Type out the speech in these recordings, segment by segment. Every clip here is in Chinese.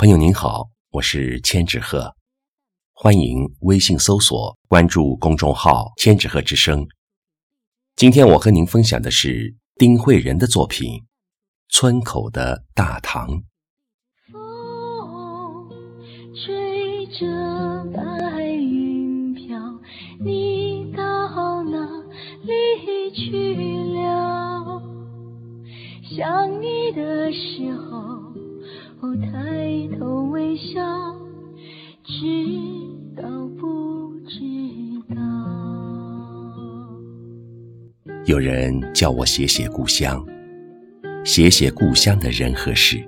朋友您好，我是千纸鹤，欢迎微信搜索关注公众号“千纸鹤之声”。今天我和您分享的是丁慧仁的作品《村口的大堂》。风吹着白云飘，你到哪里去了？想你的时候。有人叫我写写故乡，写写故乡的人和事。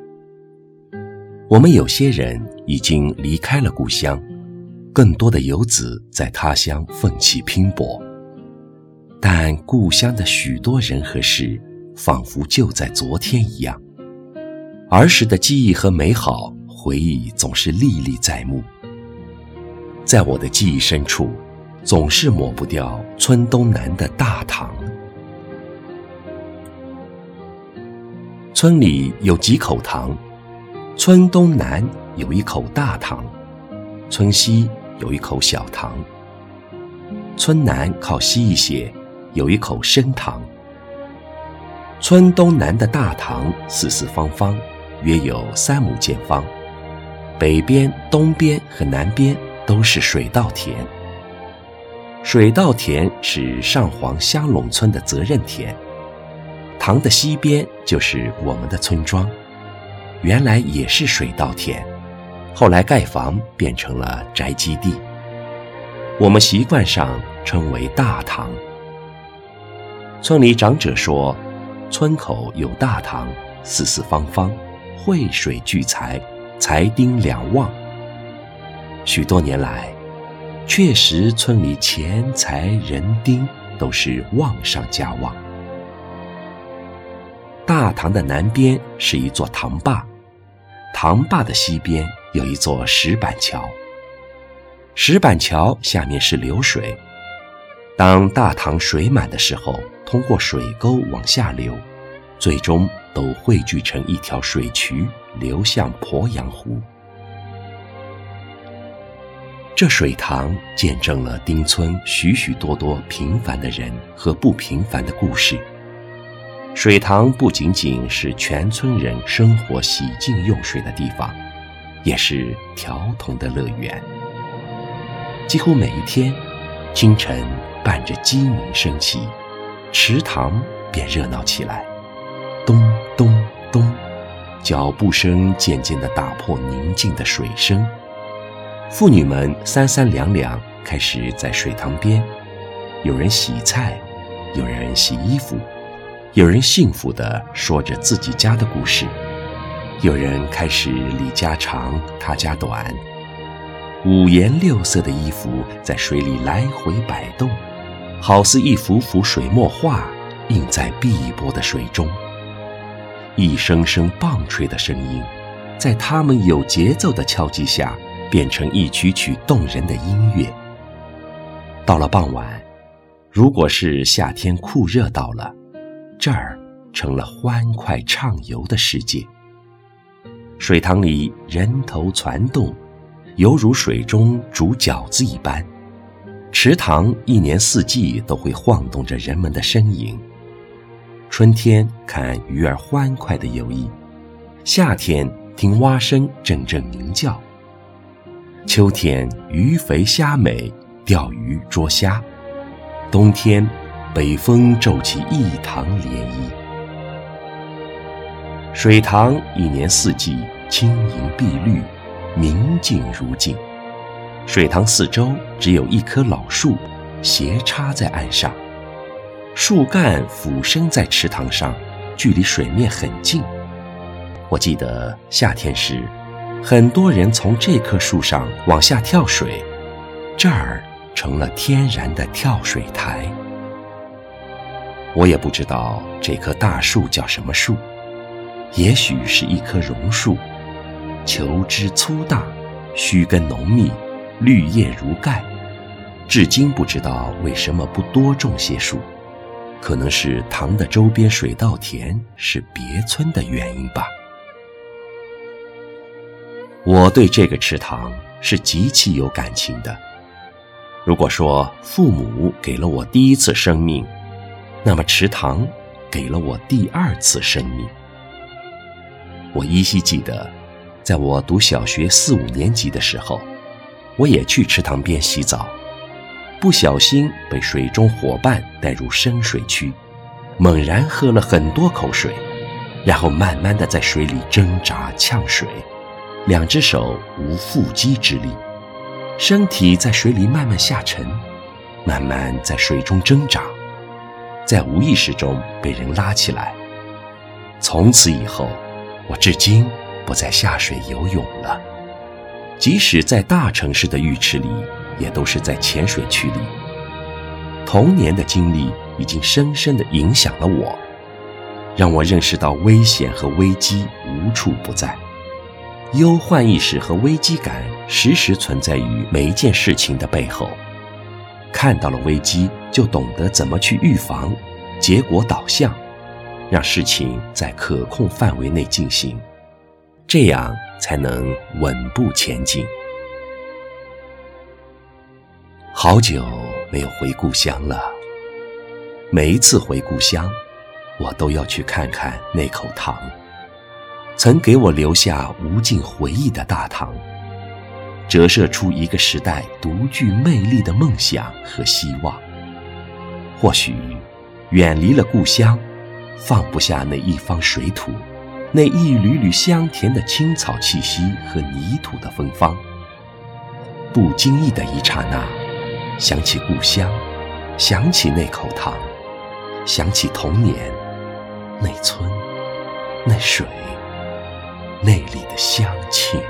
我们有些人已经离开了故乡，更多的游子在他乡奋起拼搏，但故乡的许多人和事，仿佛就在昨天一样。儿时的记忆和美好回忆总是历历在目，在我的记忆深处，总是抹不掉村东南的大堂。村里有几口塘，村东南有一口大塘，村西有一口小塘。村南靠西一些，有一口深塘。村东南的大塘四四方方。约有三亩见方，北边、东边和南边都是水稻田。水稻田是上黄香垄村的责任田，塘的西边就是我们的村庄，原来也是水稻田，后来盖房变成了宅基地。我们习惯上称为大塘。村里长者说，村口有大塘，四四方方。汇水聚财，财丁两旺。许多年来，确实村里钱财人丁都是旺上加旺。大塘的南边是一座塘坝，塘坝的西边有一座石板桥。石板桥下面是流水，当大塘水满的时候，通过水沟往下流，最终。都汇聚成一条水渠，流向鄱阳湖。这水塘见证了丁村许许多多平凡的人和不平凡的故事。水塘不仅仅是全村人生活洗净用水的地方，也是调童的乐园。几乎每一天，清晨伴着鸡鸣声起，池塘便热闹起来。咚咚咚，脚步声渐渐地打破宁静的水声。妇女们三三两两开始在水塘边，有人洗菜，有人洗衣服，有人幸福地说着自己家的故事，有人开始理家长他家短。五颜六色的衣服在水里来回摆动，好似一幅幅水墨画，映在碧波的水中。一声声棒槌的声音，在他们有节奏的敲击下，变成一曲曲动人的音乐。到了傍晚，如果是夏天酷热到了，这儿成了欢快畅游的世界。水塘里人头攒动，犹如水中煮饺子一般。池塘一年四季都会晃动着人们的身影。春天看鱼儿欢快的游弋，夏天听蛙声阵阵鸣叫，秋天鱼肥虾美，钓鱼捉虾，冬天北风骤起一塘涟漪。水塘一年四季青盈碧绿，明净如镜。水塘四周只有一棵老树，斜插在岸上。树干俯身在池塘上，距离水面很近。我记得夏天时，很多人从这棵树上往下跳水，这儿成了天然的跳水台。我也不知道这棵大树叫什么树，也许是一棵榕树，球枝粗大，须根浓密，绿叶如盖。至今不知道为什么不多种些树。可能是塘的周边水稻田是别村的原因吧。我对这个池塘是极其有感情的。如果说父母给了我第一次生命，那么池塘给了我第二次生命。我依稀记得，在我读小学四五年级的时候，我也去池塘边洗澡，不小心被水中伙伴带入深水区，猛然喝了很多口水，然后慢慢的在水里挣扎呛水，两只手无缚鸡之力。身体在水里慢慢下沉，慢慢在水中挣扎，在无意识中被人拉起来。从此以后，我至今不再下水游泳了。即使在大城市的浴池里，也都是在浅水区里。童年的经历已经深深地影响了我，让我认识到危险和危机无处不在。忧患意识和危机感时时存在于每一件事情的背后。看到了危机，就懂得怎么去预防，结果导向，让事情在可控范围内进行，这样才能稳步前进。好久没有回故乡了，每一次回故乡，我都要去看看那口塘。曾给我留下无尽回忆的大塘，折射出一个时代独具魅力的梦想和希望。或许，远离了故乡，放不下那一方水土，那一缕缕香甜的青草气息和泥土的芬芳。不经意的一刹那，想起故乡，想起那口塘，想起童年，那村，那水。那里的乡情。